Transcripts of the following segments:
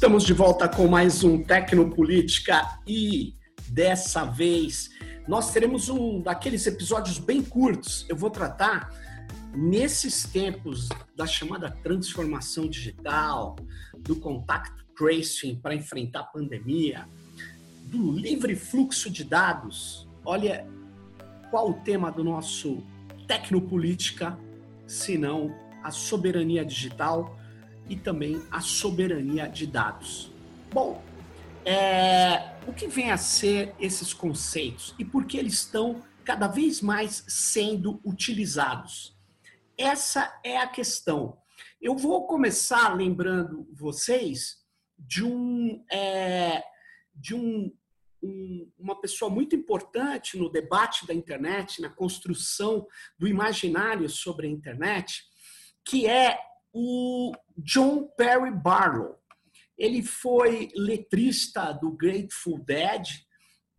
Estamos de volta com mais um Tecnopolítica e dessa vez nós teremos um daqueles episódios bem curtos. Eu vou tratar nesses tempos da chamada transformação digital, do contact tracing para enfrentar a pandemia, do livre fluxo de dados. Olha qual o tema do nosso Tecnopolítica, se não a soberania digital e também a soberania de dados. Bom, é, o que vem a ser esses conceitos e por que eles estão cada vez mais sendo utilizados? Essa é a questão. Eu vou começar lembrando vocês de um, é, de um, um, uma pessoa muito importante no debate da internet, na construção do imaginário sobre a internet, que é o John Perry Barlow. Ele foi letrista do Grateful Dead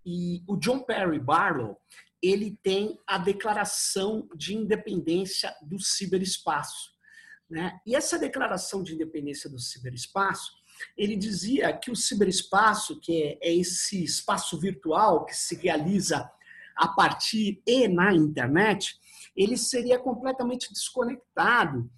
e o John Perry Barlow ele tem a Declaração de Independência do Ciberespaço. Né? E essa Declaração de Independência do Ciberespaço, ele dizia que o ciberespaço, que é esse espaço virtual que se realiza a partir e na internet, ele seria completamente desconectado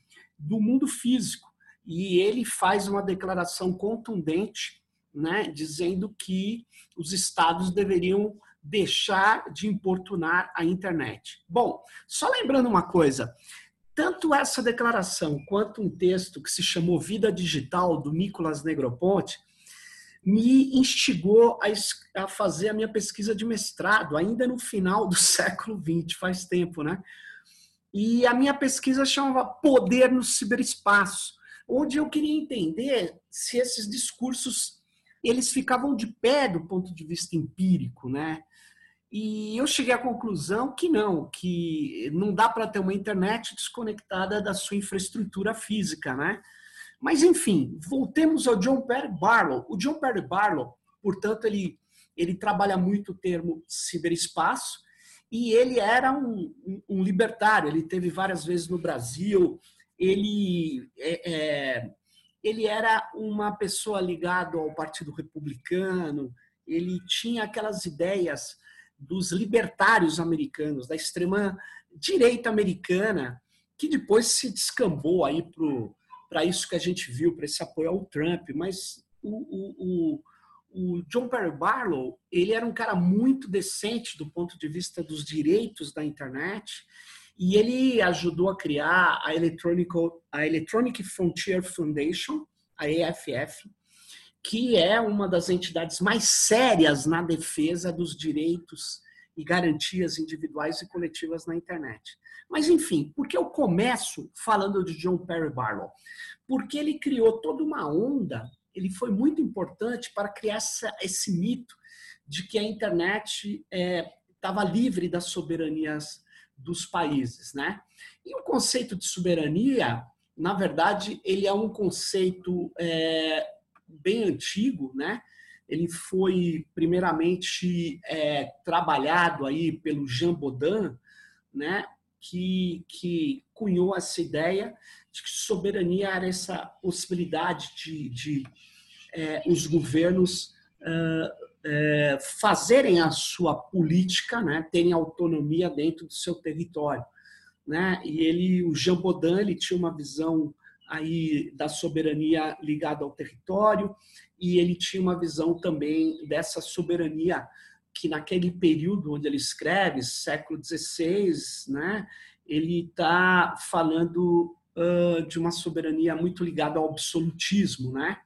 do mundo físico. E ele faz uma declaração contundente, né, dizendo que os estados deveriam deixar de importunar a internet. Bom, só lembrando uma coisa, tanto essa declaração quanto um texto que se chamou Vida Digital, do Nicolas Negroponte, me instigou a, fazer a minha pesquisa de mestrado, ainda no final do século XX, faz tempo, né? E a minha pesquisa chamava Poder no Ciberespaço, onde eu queria entender se esses discursos eles ficavam de pé do ponto de vista empírico, né? E eu cheguei à conclusão que não, que não dá para ter uma internet desconectada da sua infraestrutura física, né? Mas enfim, voltemos ao John Perry Barlow. O John Perry Barlow, portanto, ele ele trabalha muito o termo ciberespaço e ele era um, um, libertário, ele teve várias vezes no Brasil, ele, é, é, ele era uma pessoa ligada ao Partido Republicano, ele tinha aquelas ideias dos libertários americanos, da extrema direita americana, que depois se descambou aí para isso que a gente viu, para esse apoio ao Trump, mas o, o, o o John Perry Barlow, ele era um cara muito decente do ponto de vista dos direitos da internet e ele ajudou a criar a Electronic, a Electronic Frontier Foundation, a EFF, que é uma das entidades mais sérias na defesa dos direitos e garantias individuais e coletivas na internet. Mas, enfim, por que eu começo falando de John Perry Barlow? Porque ele criou toda uma onda ele foi muito importante para criar essa, esse mito de que a internet estava é, livre das soberanias dos países, né? E o conceito de soberania, na verdade, ele é um conceito é, bem antigo, né? Ele foi primeiramente é, trabalhado aí pelo Jean Baudin, né? Que, que cunhou essa ideia de que soberania era essa possibilidade de, de é, os governos é, fazerem a sua política, né, terem autonomia dentro do seu território. Né? E ele, o Jean Baudin, ele tinha uma visão aí da soberania ligada ao território e ele tinha uma visão também dessa soberania que naquele período onde ele escreve, século XVI, né, ele está falando de uma soberania muito ligada ao absolutismo, né?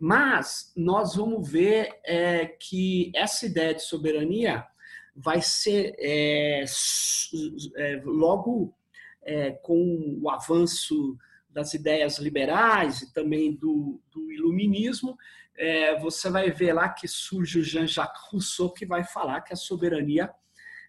Mas nós vamos ver é, que essa ideia de soberania vai ser é, é, logo é, com o avanço das ideias liberais e também do, do iluminismo, é, você vai ver lá que surge o Jean-Jacques Rousseau que vai falar que a soberania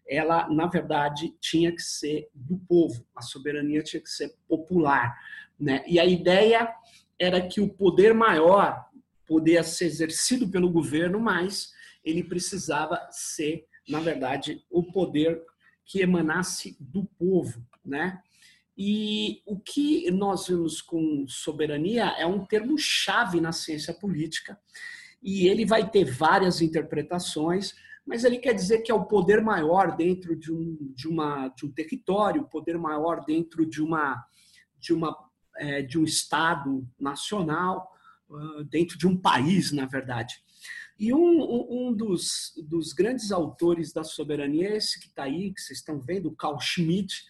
ela, na verdade, tinha que ser do povo, a soberania tinha que ser popular. Né? E a ideia era que o poder maior poder ser exercido pelo governo, mas ele precisava ser, na verdade, o poder que emanasse do povo, né? E o que nós vimos com soberania é um termo chave na ciência política, e ele vai ter várias interpretações, mas ele quer dizer que é o poder maior dentro de um, de uma, de um território, o poder maior dentro de, uma, de, uma, é, de um Estado nacional, uh, dentro de um país, na verdade. E um, um dos, dos grandes autores da soberania, esse que está aí, que vocês estão vendo, Carl Schmitt,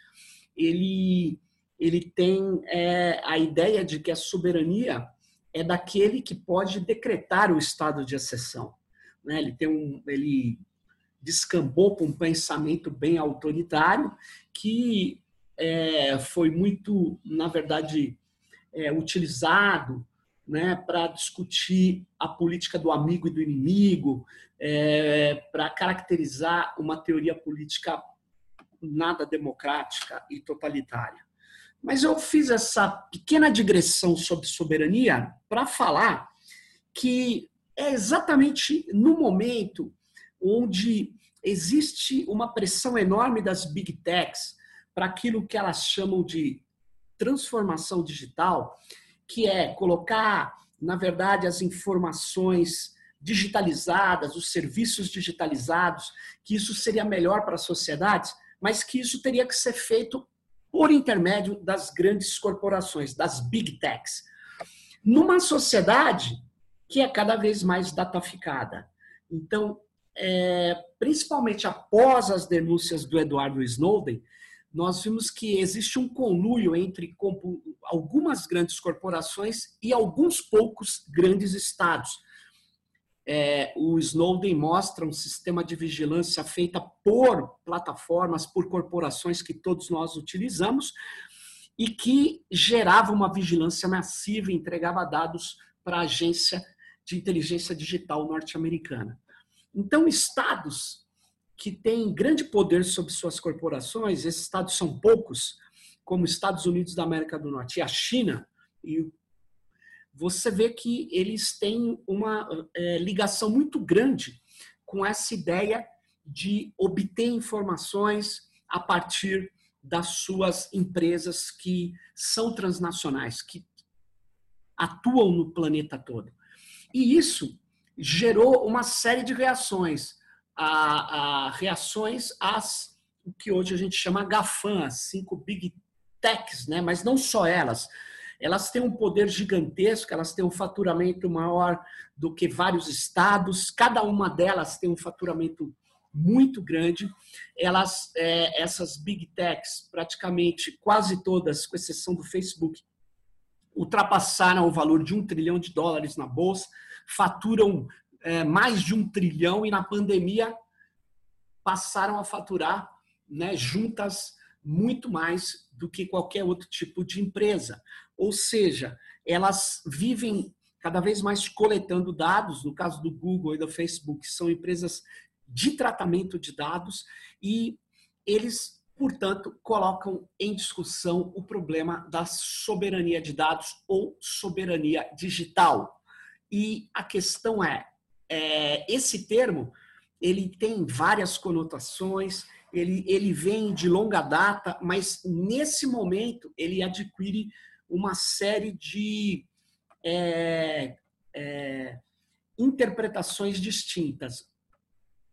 ele, ele tem é, a ideia de que a soberania é daquele que pode decretar o estado de exceção. Né? Ele tem um, ele descambou para um pensamento bem autoritário que é, foi muito, na verdade, é, utilizado né, para discutir a política do amigo e do inimigo, é, para caracterizar uma teoria política nada democrática e totalitária. Mas eu fiz essa pequena digressão sobre soberania para falar que é exatamente no momento onde existe uma pressão enorme das big techs para aquilo que elas chamam de transformação digital, que é colocar, na verdade, as informações digitalizadas, os serviços digitalizados, que isso seria melhor para as sociedades, mas que isso teria que ser feito por intermédio das grandes corporações, das big techs. Numa sociedade que é cada vez mais dataficada. Então, é, principalmente após as denúncias do Eduardo Snowden, nós vimos que existe um conluio entre algumas grandes corporações e alguns poucos grandes estados é, o Snowden mostra um sistema de vigilância feita por plataformas, por corporações que todos nós utilizamos e que gerava uma vigilância massiva entregava dados para a agência de inteligência digital norte-americana. Então, estados que têm grande poder sobre suas corporações, esses estados são poucos, como Estados Unidos da América do Norte e a China, e você vê que eles têm uma é, ligação muito grande com essa ideia de obter informações a partir das suas empresas que são transnacionais, que atuam no planeta todo. E isso gerou uma série de reações, a, a reações às o que hoje a gente chama GAFAM, as cinco big techs, né? mas não só elas elas têm um poder gigantesco, elas têm um faturamento maior do que vários estados, cada uma delas tem um faturamento muito grande. Elas, é, essas big techs, praticamente quase todas, com exceção do Facebook, ultrapassaram o valor de um trilhão de dólares na bolsa, faturam é, mais de um trilhão e na pandemia passaram a faturar né, juntas muito mais do que qualquer outro tipo de empresa. Ou seja, elas vivem cada vez mais coletando dados, no caso do Google e do Facebook, são empresas de tratamento de dados e eles, portanto, colocam em discussão o problema da soberania de dados ou soberania digital. E a questão é, é esse termo ele tem várias conotações, ele, ele vem de longa data, mas nesse momento ele adquire uma série de é, é, interpretações distintas.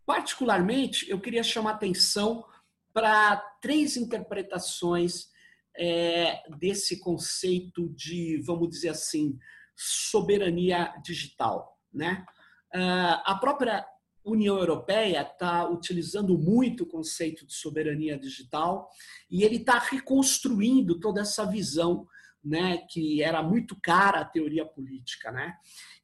Particularmente, eu queria chamar atenção para três interpretações é, desse conceito de, vamos dizer assim, soberania digital. Né? Ah, a própria União Europeia está utilizando muito o conceito de soberania digital e ele está reconstruindo toda essa visão né, que era muito cara a teoria política, né,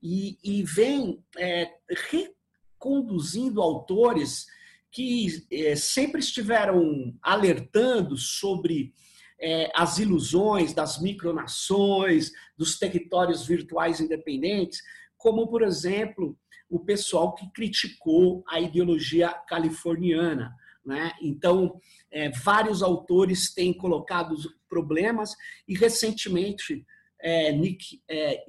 e, e vem é, reconduzindo autores que é, sempre estiveram alertando sobre é, as ilusões das micronações, dos territórios virtuais independentes, como, por exemplo, o pessoal que criticou a ideologia californiana. Né? Então, é, vários autores têm colocado problemas e, recentemente, é, Nick é,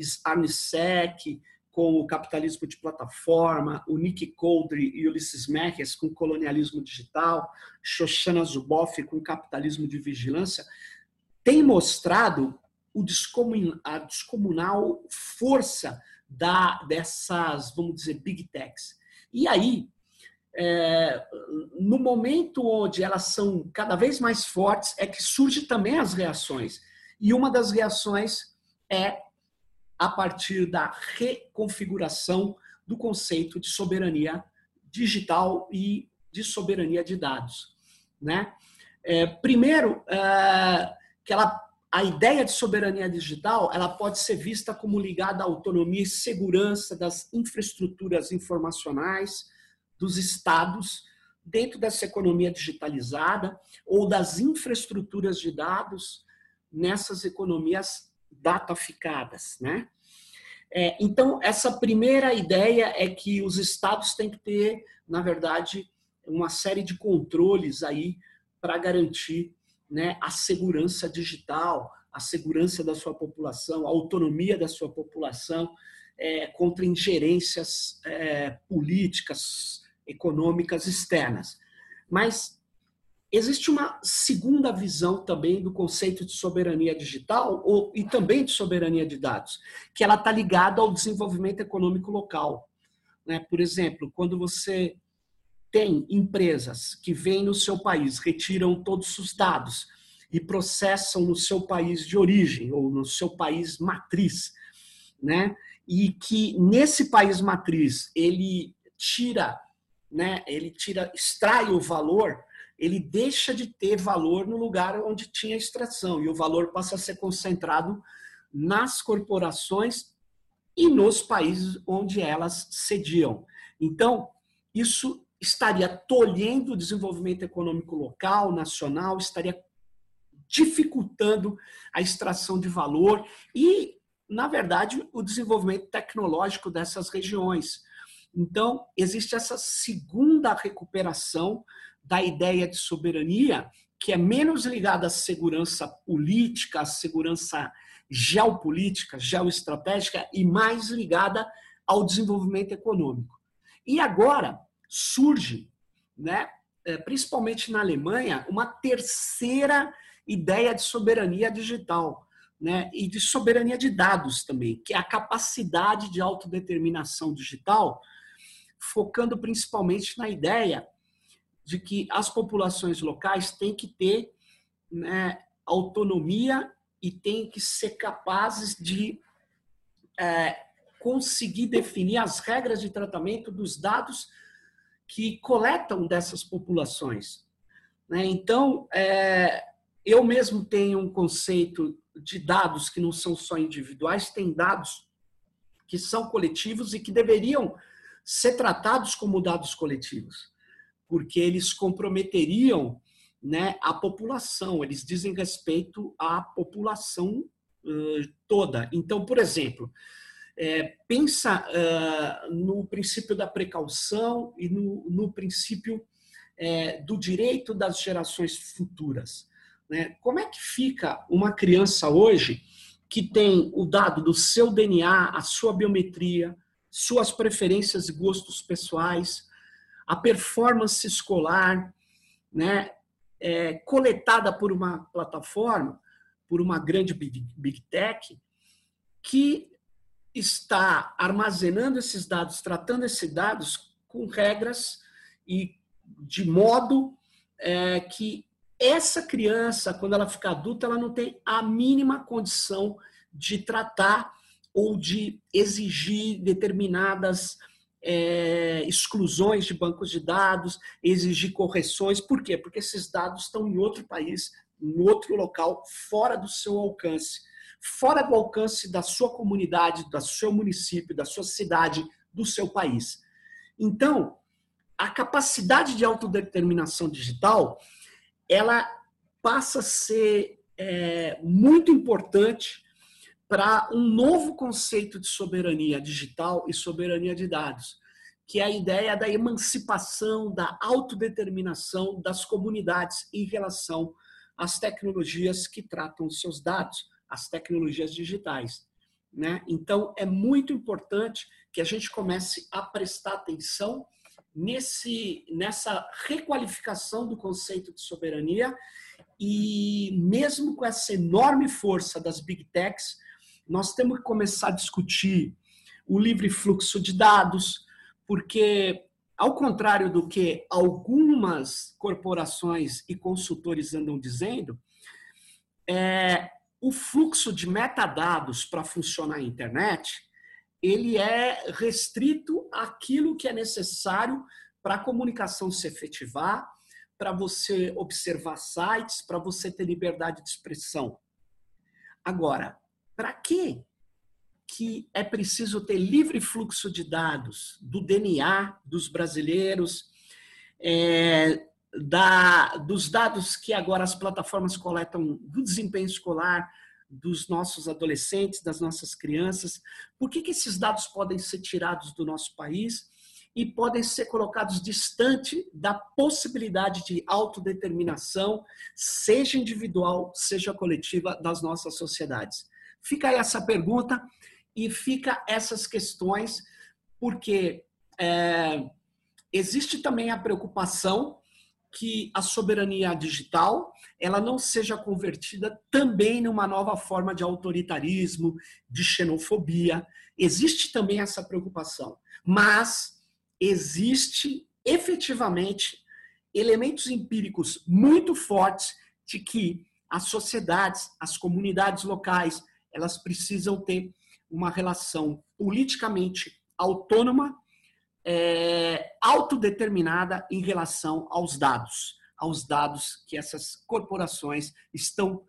com o capitalismo de plataforma, o Nick Coldry e Ulisses Meches com colonialismo digital, Shoshana Zuboff com capitalismo de vigilância, tem mostrado a descomunal força da, dessas, vamos dizer, big techs. E aí, é, no momento onde elas são cada vez mais fortes, é que surgem também as reações. E uma das reações é a partir da reconfiguração do conceito de soberania digital e de soberania de dados. Né? É, primeiro, é, que ela, a ideia de soberania digital ela pode ser vista como ligada à autonomia e segurança das infraestruturas informacionais dos estados dentro dessa economia digitalizada ou das infraestruturas de dados nessas economias dataficadas, né? É, então, essa primeira ideia é que os estados têm que ter, na verdade, uma série de controles aí para garantir né, a segurança digital, a segurança da sua população, a autonomia da sua população é, contra ingerências é, políticas, econômicas externas. Mas Existe uma segunda visão também do conceito de soberania digital ou, e também de soberania de dados, que ela está ligada ao desenvolvimento econômico local. Né? Por exemplo, quando você tem empresas que vêm no seu país, retiram todos os dados e processam no seu país de origem ou no seu país matriz, né? E que nesse país matriz ele tira, né? Ele tira, extrai o valor ele deixa de ter valor no lugar onde tinha extração e o valor passa a ser concentrado nas corporações e nos países onde elas sediam. Então, isso estaria tolhendo o desenvolvimento econômico local, nacional, estaria dificultando a extração de valor e, na verdade, o desenvolvimento tecnológico dessas regiões. Então, existe essa segunda recuperação da ideia de soberania, que é menos ligada à segurança política, à segurança geopolítica, geoestratégica e mais ligada ao desenvolvimento econômico. E agora surge, né, é, principalmente na Alemanha, uma terceira ideia de soberania digital, né, e de soberania de dados também, que é a capacidade de autodeterminação digital, focando principalmente na ideia de que as populações locais têm que ter né, autonomia e têm que ser capazes de é, conseguir definir as regras de tratamento dos dados que coletam dessas populações. Né? Então, é, eu mesmo tenho um conceito de dados que não são só individuais, tem dados que são coletivos e que deveriam ser tratados como dados coletivos porque eles comprometeriam né, a população, eles dizem respeito à população uh, toda. Então, por exemplo, é, pensa uh, no princípio da precaução e no, no princípio é, do direito das gerações futuras. Né? Como é que fica uma criança hoje que tem o dado do seu DNA, a sua biometria, suas preferências e gostos pessoais, a performance escolar, né, é, coletada por uma plataforma, por uma grande big, big tech, que está armazenando esses dados, tratando esses dados com regras e de modo é, que essa criança, quando ela ficar adulta, ela não tem a mínima condição de tratar ou de exigir determinadas é, exclusões de bancos de dados, exigir correções. Por quê? Porque esses dados estão em outro país, em outro local, fora do seu alcance, fora do alcance da sua comunidade, do seu município, da sua cidade, do seu país. Então, a capacidade de autodeterminação digital, ela passa a ser é, muito importante para um novo conceito de soberania digital e soberania de dados, que é a ideia da emancipação, da autodeterminação das comunidades em relação às tecnologias que tratam os seus dados, as tecnologias digitais. Né? Então, é muito importante que a gente comece a prestar atenção nesse, nessa requalificação do conceito de soberania e mesmo com essa enorme força das big techs, nós temos que começar a discutir o livre fluxo de dados, porque ao contrário do que algumas corporações e consultores andam dizendo, é, o fluxo de metadados para funcionar a internet ele é restrito àquilo que é necessário para a comunicação se efetivar, para você observar sites, para você ter liberdade de expressão. Agora, para que que é preciso ter livre fluxo de dados do DNA dos brasileiros, é, da, dos dados que agora as plataformas coletam do desempenho escolar, dos nossos adolescentes, das nossas crianças. Por que, que esses dados podem ser tirados do nosso país e podem ser colocados distante da possibilidade de autodeterminação, seja individual, seja coletiva, das nossas sociedades? Fica essa pergunta e fica essas questões, porque é, existe também a preocupação que a soberania digital ela não seja convertida também numa nova forma de autoritarismo, de xenofobia. Existe também essa preocupação, mas existe efetivamente elementos empíricos muito fortes de que as sociedades, as comunidades locais, elas precisam ter uma relação politicamente autônoma é, autodeterminada em relação aos dados, aos dados que essas corporações estão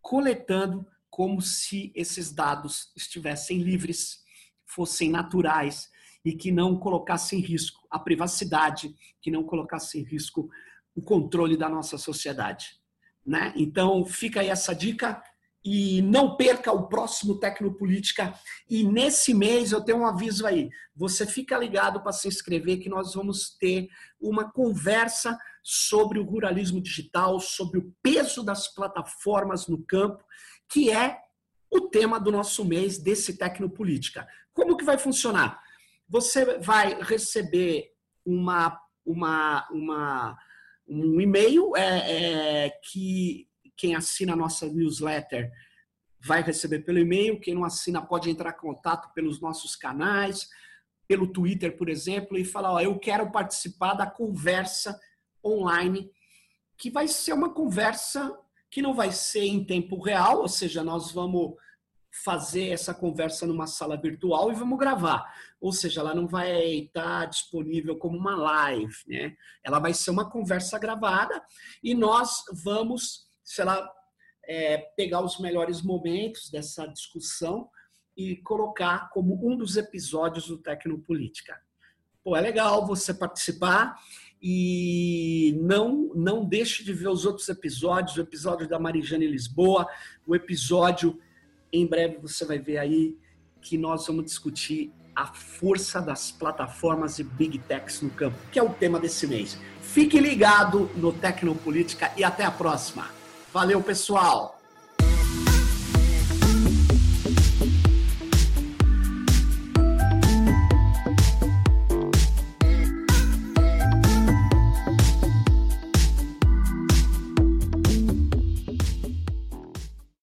coletando como se esses dados estivessem livres, fossem naturais e que não colocassem em risco a privacidade, que não colocassem em risco o controle da nossa sociedade. Né? Então, fica aí essa dica e não perca o próximo Tecnopolítica. E nesse mês eu tenho um aviso aí. Você fica ligado para se inscrever que nós vamos ter uma conversa sobre o ruralismo digital, sobre o peso das plataformas no campo, que é o tema do nosso mês desse Tecnopolítica. Como que vai funcionar? Você vai receber uma, uma, uma um e-mail é, é, que quem assina a nossa newsletter vai receber pelo e-mail, quem não assina pode entrar em contato pelos nossos canais, pelo Twitter, por exemplo, e falar: ó, eu quero participar da conversa online, que vai ser uma conversa que não vai ser em tempo real, ou seja, nós vamos fazer essa conversa numa sala virtual e vamos gravar. Ou seja, ela não vai estar disponível como uma live, né? Ela vai ser uma conversa gravada e nós vamos sei lá, é, pegar os melhores momentos dessa discussão e colocar como um dos episódios do Tecnopolítica. Pô, é legal você participar e não não deixe de ver os outros episódios, o episódio da Marijane Lisboa, o episódio em breve você vai ver aí que nós vamos discutir a força das plataformas e big techs no campo, que é o tema desse mês. Fique ligado no Tecnopolítica e até a próxima. Valeu, pessoal!